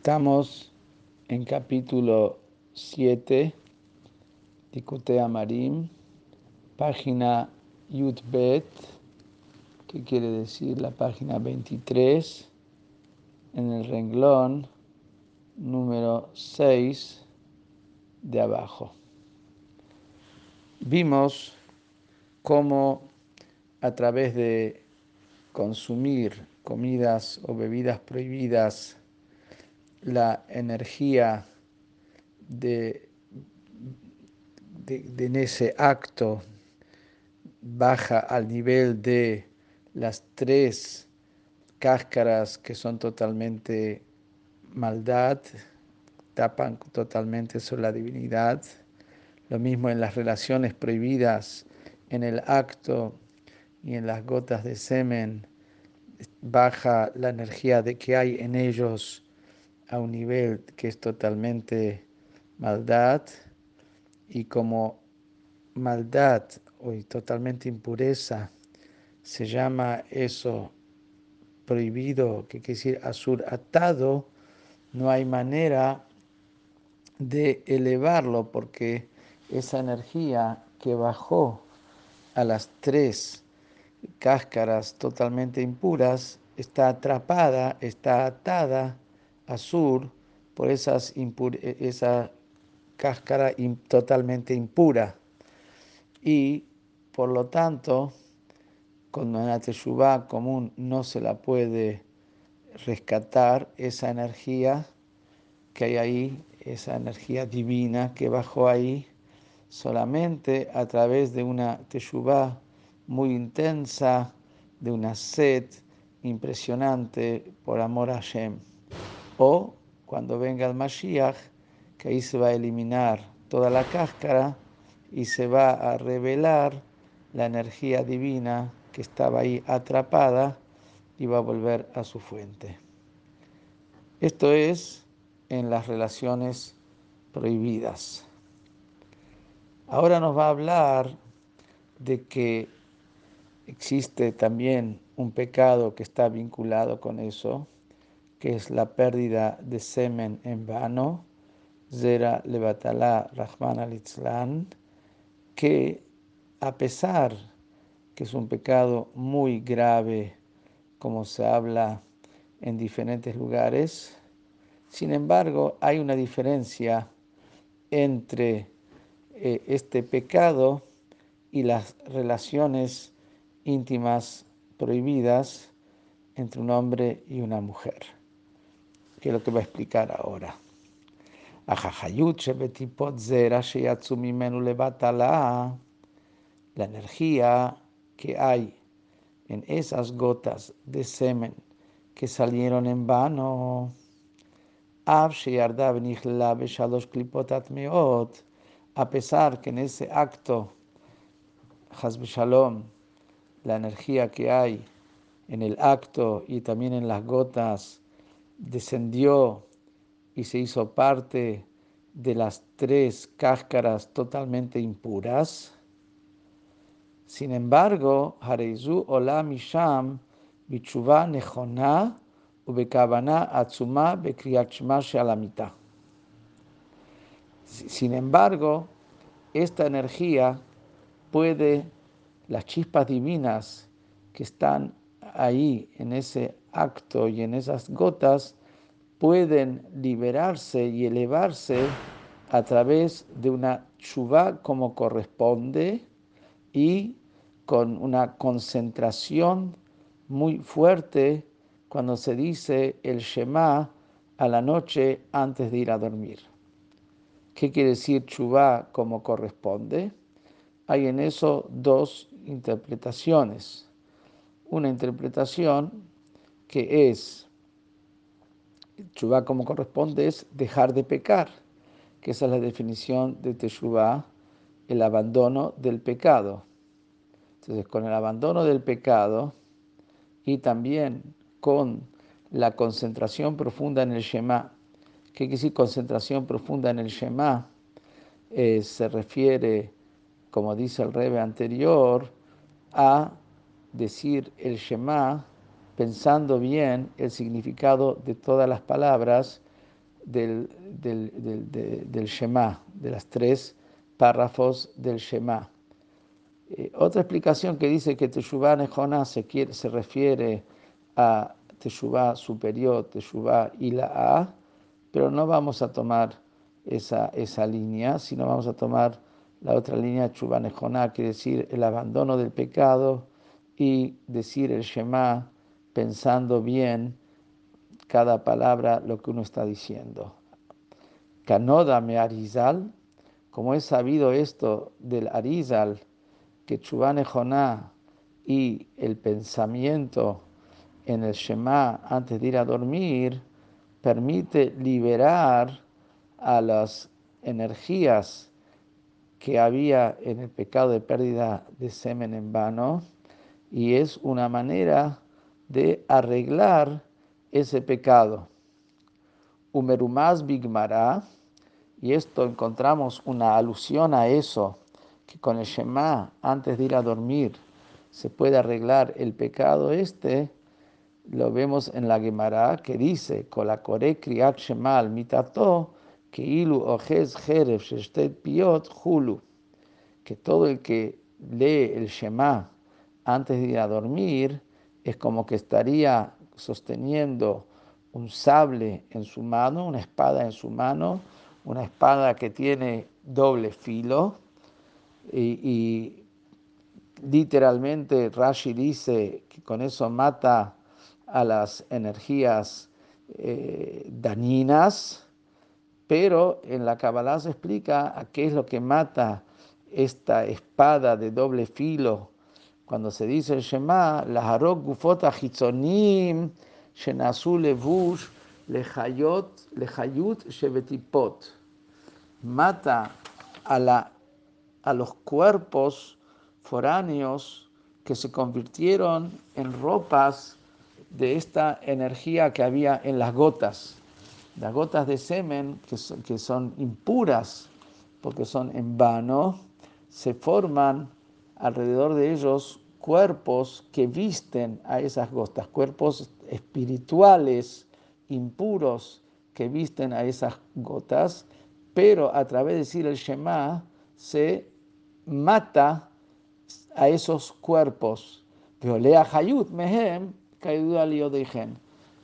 Estamos en capítulo 7, Tikute Marim, página Yudbet, que quiere decir la página 23, en el renglón número 6 de abajo. Vimos cómo a través de consumir comidas o bebidas prohibidas, la energía de, de, en ese acto baja al nivel de las tres cáscaras que son totalmente maldad, tapan totalmente sobre la divinidad. Lo mismo en las relaciones prohibidas, en el acto y en las gotas de semen, baja la energía de que hay en ellos a un nivel que es totalmente maldad y como maldad o totalmente impureza se llama eso prohibido, que quiere decir azur atado, no hay manera de elevarlo porque esa energía que bajó a las tres cáscaras totalmente impuras está atrapada, está atada azul por esas esa cáscara totalmente impura. Y por lo tanto, con una teshuva común no se la puede rescatar esa energía que hay ahí, esa energía divina que bajó ahí, solamente a través de una teshuva muy intensa, de una sed impresionante por amor a Hashem o cuando venga el Mashiach, que ahí se va a eliminar toda la cáscara y se va a revelar la energía divina que estaba ahí atrapada y va a volver a su fuente. Esto es en las relaciones prohibidas. Ahora nos va a hablar de que existe también un pecado que está vinculado con eso, que es la pérdida de semen en vano, Zera Levatala Rahman al que a pesar que es un pecado muy grave, como se habla en diferentes lugares, sin embargo hay una diferencia entre eh, este pecado y las relaciones íntimas prohibidas entre un hombre y una mujer que es lo que va a explicar ahora. La energía que hay en esas gotas de semen que salieron en vano, a pesar que en ese acto, la energía que hay en el acto y también en las gotas descendió y se hizo parte de las tres cáscaras totalmente impuras. Sin embargo, Hareizu Olam Misham Bichuva Nechona Ubekavana Atzuma Bekriachma Shalamita. Sin embargo, esta energía puede, las chispas divinas que están ahí en ese acto y en esas gotas pueden liberarse y elevarse a través de una chuva como corresponde y con una concentración muy fuerte cuando se dice el Shema a la noche antes de ir a dormir. ¿Qué quiere decir chuva como corresponde? Hay en eso dos interpretaciones. Una interpretación que es, Teshuvah como corresponde, es dejar de pecar, que esa es la definición de Teshuvah, el abandono del pecado. Entonces, con el abandono del pecado y también con la concentración profunda en el Shema, ¿qué quiere decir concentración profunda en el Shema? Eh, se refiere, como dice el Rebe anterior, a decir el Shema pensando bien el significado de todas las palabras del, del, del, del Shema, de las tres párrafos del Shema. Eh, otra explicación que dice que Teshuvah Nehona se, se refiere a Teshuvah superior, Teshuvah y la A, pero no vamos a tomar esa, esa línea, sino vamos a tomar la otra línea, Teshuvah Nehona, que decir el abandono del pecado y decir el Shema pensando bien cada palabra lo que uno está diciendo. Canoda me Arizal, como he sabido esto del Arizal, que Chubane Joná y el pensamiento en el Shema antes de ir a dormir permite liberar a las energías que había en el pecado de pérdida de semen en vano y es una manera de arreglar ese pecado. Umerumaz Bigmará, y esto encontramos una alusión a eso que con el Shema, antes de ir a dormir, se puede arreglar el pecado este, lo vemos en la Gemara que dice, Kolakore kriat mitato, que ilu ojes jeref piot hulu, que todo el que lee el Shema antes de ir a dormir es como que estaría sosteniendo un sable en su mano, una espada en su mano, una espada que tiene doble filo, y, literalmente Rashi dice que con eso mata a las energías eh, dañinas, pero en la Kabbalah se explica a qué es lo que mata esta espada de doble filo. Cuando se dice el Shema, la harok gufota hitzonim shenasu levush lehayot lehayut shevetipot. Mata a la a los cuerpos foráneos que se convirtieron en ropas de esta energía que había en las gotas. Las gotas de semen, que son, que son impuras porque son en vano, se forman alrededor de ellos cuerpos que visten a esas gotas, cuerpos espirituales impuros que visten a esas gotas, pero a través de decir el Shema se mata a esos cuerpos. mehem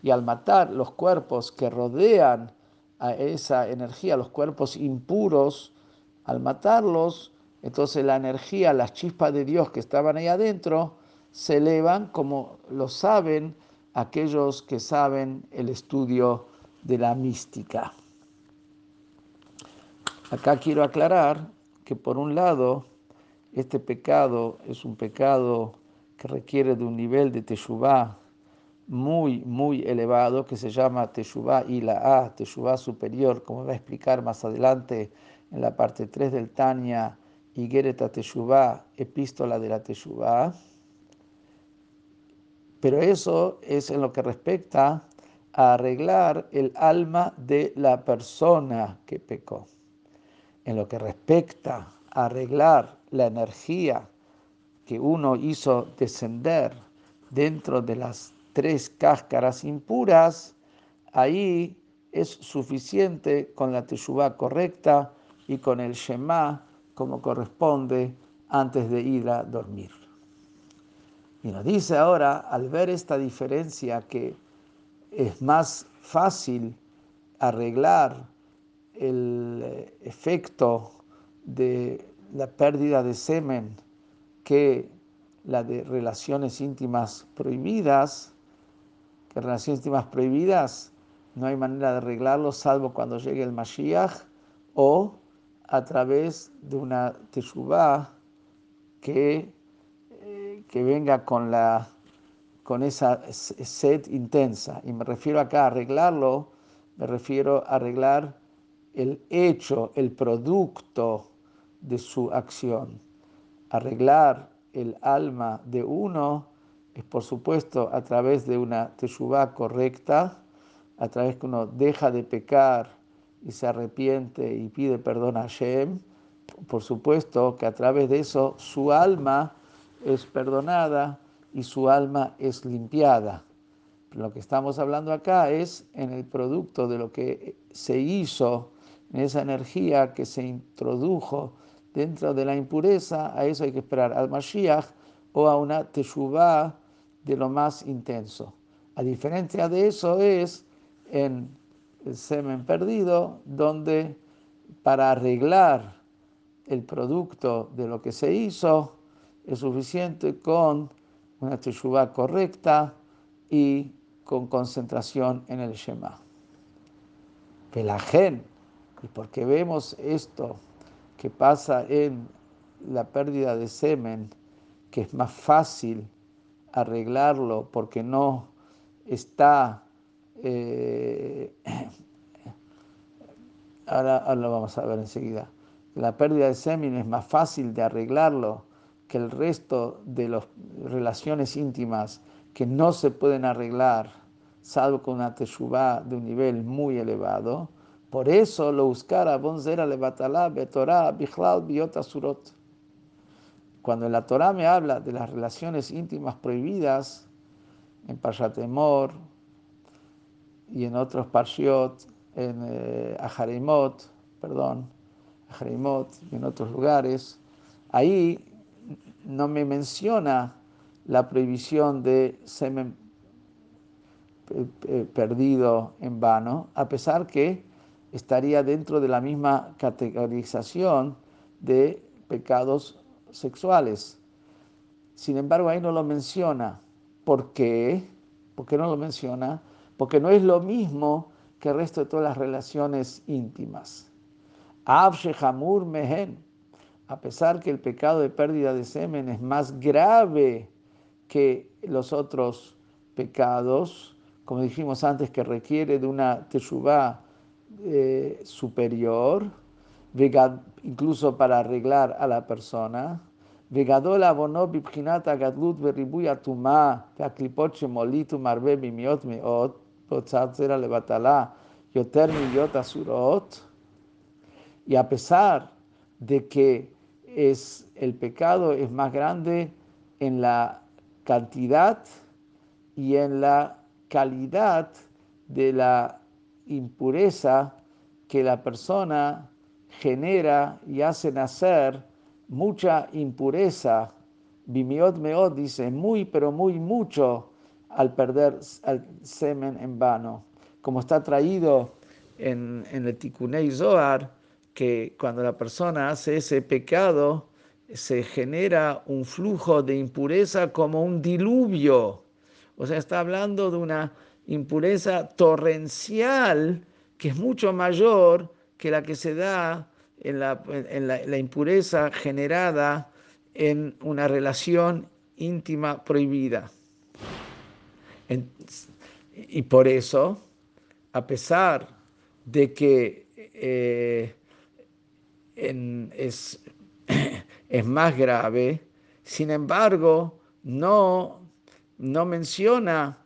Y al matar los cuerpos que rodean a esa energía, los cuerpos impuros, al matarlos, entonces la energía, las chispas de Dios que estaban ahí adentro, se elevan como lo saben aquellos que saben el estudio de la mística. Acá quiero aclarar que por un lado, este pecado es un pecado que requiere de un nivel de teshuvah muy, muy elevado, que se llama teshuvah y la A, teshuvah superior, como va a explicar más adelante en la parte 3 del Tanya, y Gereta teshuvah, epístola de la teshuvah. Pero eso es en lo que respecta a arreglar el alma de la persona que pecó en lo que respecta a arreglar la energía que uno hizo descender dentro de las tres cáscaras impuras, ahí es suficiente con la teshuvah correcta y con el shema como corresponde antes de ir a dormir. Y nos dice ahora, al ver esta diferencia que es más fácil arreglar el eh, efecto de la pérdida de semen que la de relaciones íntimas prohibidas, que relaciones íntimas prohibidas no hay manera de arreglarlo salvo cuando llegue el Mashiach o a través de una teshuvah que, eh, que venga con, la, con esa sed intensa. Y me refiero acá a arreglarlo, me refiero a arreglar el hecho, el producto de su acción. Arreglar el alma de uno es, por supuesto, a través de una teshuvah correcta, a través que uno deja de pecar y se arrepiente y pide perdón a Hashem. Por supuesto que a través de eso su alma es perdonada y su alma es limpiada. Lo que estamos hablando acá es en el producto de lo que se hizo, en esa energía que se introdujo dentro de la impureza, a eso hay que esperar al Mashiach o a una teshuvah de lo más intenso. A diferencia de eso es en el semen perdido, donde para arreglar el producto de lo que se hizo es suficiente con una teshuvah correcta y con concentración en el Shema. Pelagen, y porque vemos esto que pasa en la pérdida de semen, que es más fácil arreglarlo porque no está, eh, ahora, lo vamos a ver enseguida, la pérdida de semen es más fácil de arreglarlo que el resto de las relaciones íntimas que no se pueden arreglar, salvo con una teshuvah de un nivel muy elevado. Por eso lo buscara bonzera levatalá betorá bichlal biota surot. Cuando la Torah me habla de las relaciones íntimas prohibidas, en Pashatemor y en otros Parshiot, en eh, Aharimot, perdón, Aharimot y en otros lugares, ahí no me menciona la prohibición de semen perdido en vano, a pesar que estaría dentro de la misma categorización de pecados sexuales. Sin embargo, ahí no lo menciona. ¿Por qué? ¿Por qué no lo menciona? porque no es lo mismo que el resto de todas las relaciones íntimas. Hamur Mehen, a pesar que el pecado de pérdida de semen es más grave que los otros pecados, como dijimos antes, que requiere de una teshuvah eh, superior, incluso para arreglar a la persona. gadlut y a pesar de que es, el pecado es más grande en la cantidad y en la calidad de la impureza que la persona genera y hace nacer mucha impureza. Bimiot meot dice muy, pero muy mucho al perder el semen en vano, como está traído en, el Tikunei Zohar, que cuando la persona hace ese pecado, se genera un flujo de impureza como un diluvio. O sea, está hablando de una impureza torrencial que es mucho mayor que la que se da en la, impureza generada en una relación íntima prohibida. Y por eso, a pesar de que eh, es, es, más grave, sin embargo, no, no menciona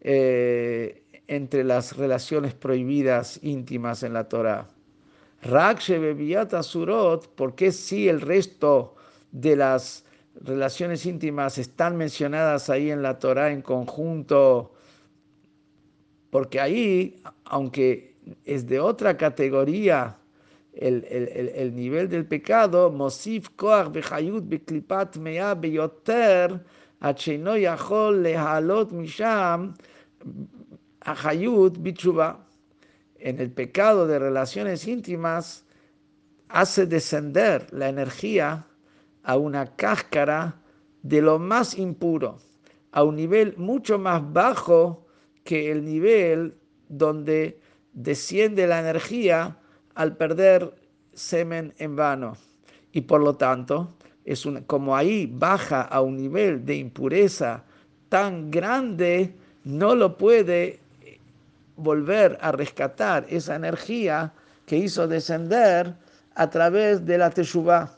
eh, entre las relaciones prohibidas íntimas en la Torah. Rakshe Surot, ¿por qué si el resto de las relaciones íntimas están mencionadas ahí en la Torah en conjunto? Porque ahí, aunque es de otra categoría el, el, el, nivel del pecado, Mosif Koach Bechayut Beklipat Mea Beyoter, Lehalot Misham, Achayut Bichuba en el pecado de relaciones íntimas hace descender la energía a una cáscara de lo más impuro, a un nivel mucho más bajo que el nivel donde desciende la energía al perder semen en vano. Y por lo tanto, es como ahí baja a un nivel de impureza tan grande, no lo puede volver a rescatar esa energía que hizo descender a través de la Teshuvah.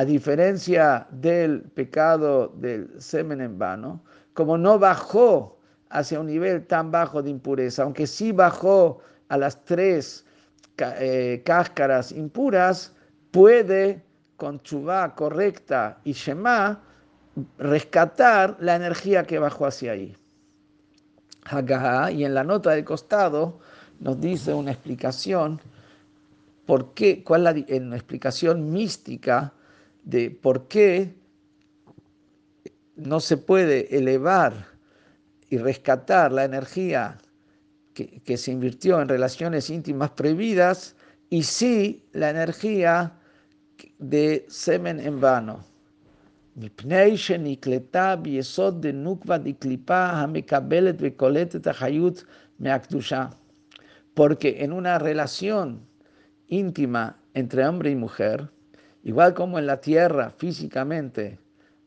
A diferencia del pecado del semen en vano, como no bajó hacia un nivel tan bajo de impureza, aunque sí bajó a las tres eh, cáscaras impuras, puede con chubá correcta y shema rescatar la energía que bajó hacia ahí. Y en la nota del costado nos dice una explicación, por qué, cuál es la una explicación mística de por qué no se puede elevar y rescatar la energía que, se invirtió en relaciones íntimas prohibidas y sí la energía de semen en vano. Porque en una relación íntima entre hombre y mujer, igual como en la tierra físicamente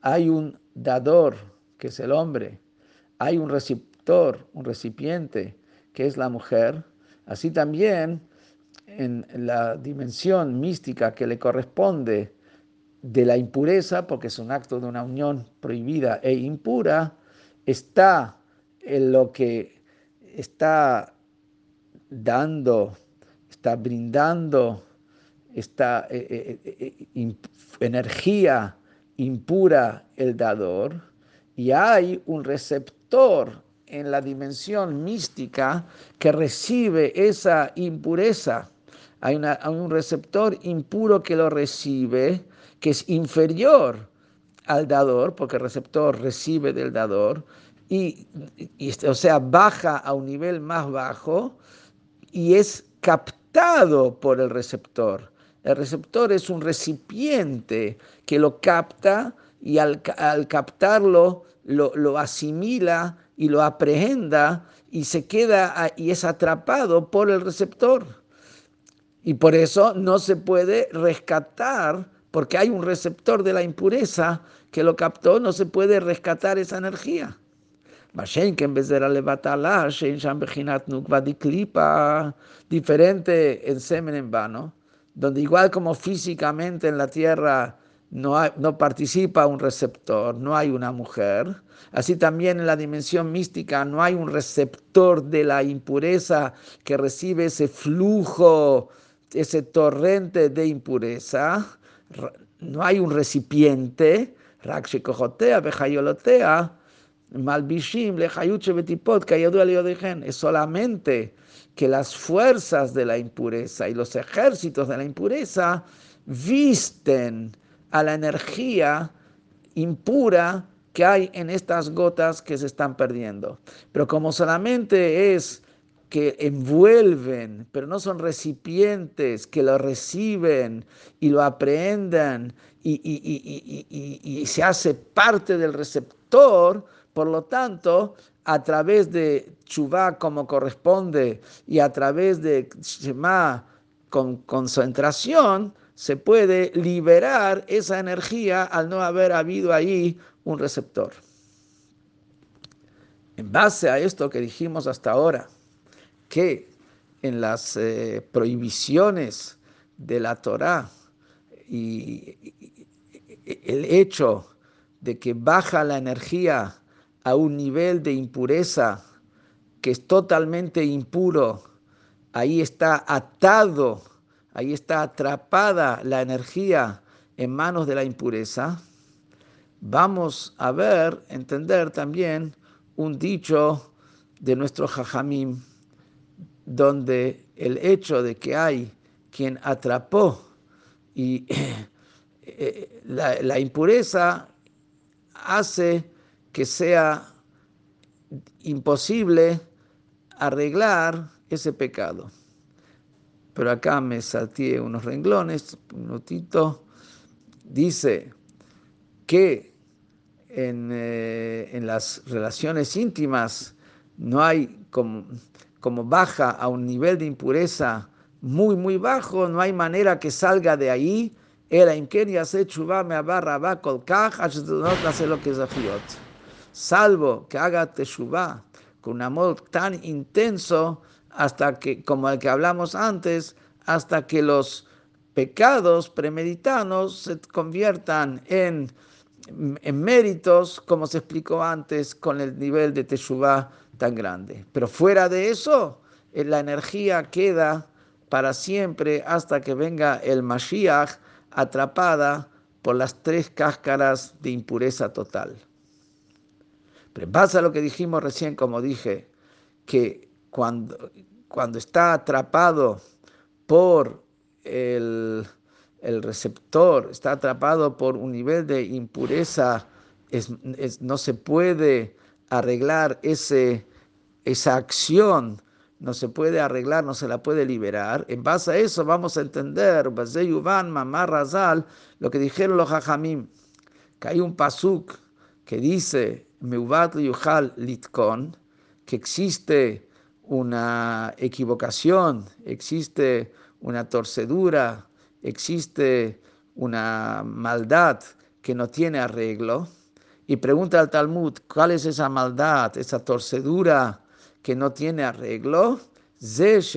hay un dador, que es el hombre, hay un receptor, un recipiente, que es la mujer, así también en la dimensión mística que le corresponde de la impureza, porque es un acto de una unión prohibida e impura, está en lo que está dando, está brindando esta eh, eh, eh, energía impura el dador, y hay un receptor en la dimensión mística que recibe esa impureza. Hay, un receptor impuro que lo recibe, que es inferior al dador, porque el receptor recibe del dador, y, o sea, baja a un nivel más bajo y es captado por el receptor. El receptor es un recipiente que lo capta y al, captarlo lo, asimila y lo aprehenda y se queda y es atrapado por el receptor. Y por eso no se puede rescatar, porque hay un receptor de la impureza que lo captó, no se puede rescatar esa energía. Diferente en semen en vano donde igual como físicamente en la tierra no, no participa un receptor, no hay una mujer, así también en la dimensión mística no hay un receptor de la impureza que recibe ese flujo, ese torrente de impureza, no hay un recipiente, Malbishim, Betipot, es solamente que las fuerzas de la impureza y los ejércitos de la impureza visten a la energía impura que hay en estas gotas que se están perdiendo. Pero como solamente es que envuelven, pero no son recipientes que lo reciben y lo aprendan y, y se hace parte del receptor, por lo tanto, a través de Chubá como corresponde y a través de Shema con concentración, se puede liberar esa energía al no haber habido ahí un receptor. En base a esto que dijimos hasta ahora, que en las eh, prohibiciones de la Torá y el hecho de que baja la energía a un nivel de impureza que es totalmente impuro, ahí está atado, ahí está atrapada la energía en manos de la impureza, vamos a ver, entender también un dicho de nuestro Jajamim, donde el hecho de que hay quien atrapó y eh, la, la impureza hace que sea imposible arreglar ese pecado. Pero acá me salté unos renglones, un minutito. Dice que en, eh, en, las relaciones íntimas no hay como, como baja a un nivel de impureza muy, muy bajo, no hay manera que salga de ahí. Era hace me abarra va no lo que es salvo que haga teshuva con un amor tan intenso hasta que, como el que hablamos antes, hasta que los pecados premeditados se conviertan en, en méritos, como se explicó antes, con el nivel de teshuva tan grande. Pero fuera de eso, eh, la energía queda para siempre hasta que venga el Mashiach atrapada por las tres cáscaras de impureza total. Pero en base a lo que dijimos recién, como dije, que cuando, cuando está atrapado por el, receptor, está atrapado por un nivel de impureza, no se puede arreglar ese, esa acción, no se puede arreglar, no se la puede liberar. En base a eso vamos a entender, lo que dijeron los hajamim, que hay un pasuk que dice, Meuvat Yuhal Litkon, que existe una equivocación, existe una torcedura, existe una maldad que no tiene arreglo. Y pregunta al Talmud, ¿cuál es esa maldad, esa torcedura que no tiene arreglo? Es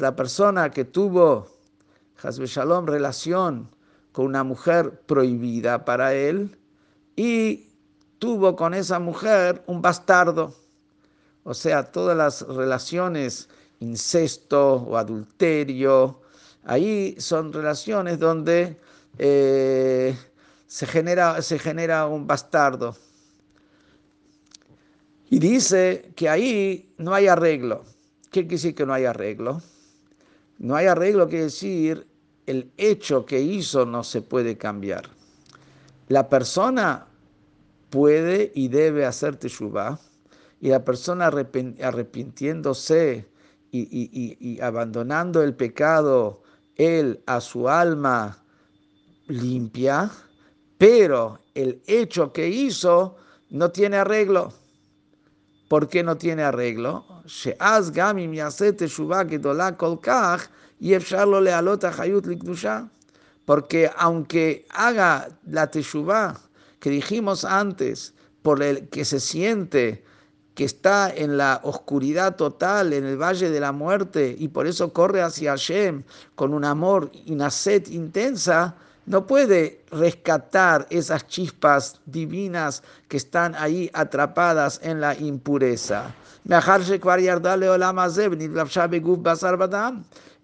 la persona que tuvo, Shalom, relación con una mujer prohibida para él y tuvo con esa mujer un bastardo. O sea, todas las relaciones, incesto o adulterio, ahí son relaciones donde eh, se, genera, se genera un bastardo. Y dice que ahí no hay arreglo. ¿Qué quiere decir que no hay arreglo? No hay arreglo quiere decir el hecho que hizo no se puede cambiar. La persona puede y debe hacer teshuva y la persona arrepintiéndose y, abandonando el pecado, él a su alma limpia, pero el hecho que hizo no tiene arreglo. ¿Por qué no tiene arreglo? Porque aunque haga la teshuvah que dijimos antes, por el que se siente que está en la oscuridad total, en el valle de la muerte, y por eso corre hacia Hashem con un amor y una sed intensa, no puede rescatar esas chispas divinas que están ahí atrapadas en la impureza.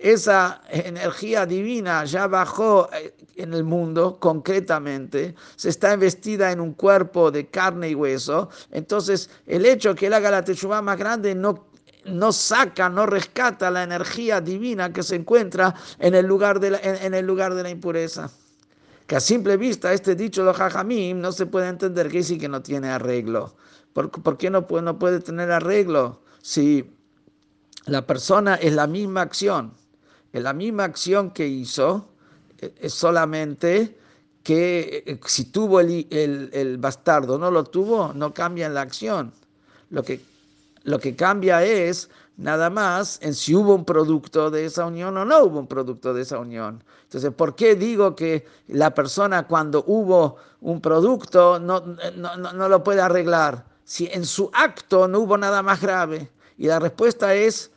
Esa energía divina ya bajó eh, en el mundo concretamente, se está investida en un cuerpo de carne y hueso. Entonces, el hecho que él haga la teshuva más grande no no saca, no rescata la energía divina que se encuentra en el lugar de en el lugar de la impureza que a simple vista este dicho de Jajamim no se puede entender que sí que no tiene arreglo. ¿Por, qué no puede, no puede tener arreglo? Si la persona es la misma acción, es la misma acción que hizo, e, es solamente que eh, si tuvo el, el, el bastardo, no lo tuvo, no cambia la acción. Lo que, lo que cambia es nada más en si hubo un producto de esa unión o no hubo un producto de esa unión. Entonces, ¿por qué digo que la persona cuando hubo un producto no, no, lo puede arreglar? Si en su acto no hubo nada más grave. Y la respuesta es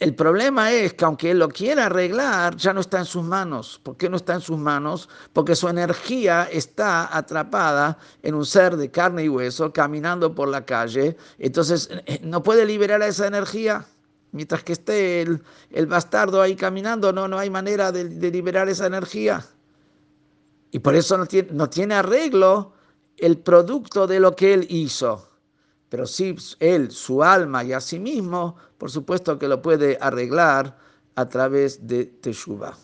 el problema es que aunque él lo quiera arreglar, ya no está en sus manos. ¿Por qué no está en sus manos? Porque su energía está atrapada en un ser de carne y hueso caminando por la calle. Entonces eh, no puede liberar esa energía. Mientras que esté el, bastardo ahí caminando, no, no hay manera de, liberar esa energía. Y por eso no tiene, no tiene arreglo el producto de lo que él hizo. Pero sí, él, su alma y a sí mismo, por supuesto que lo puede arreglar a través de Teshuvah.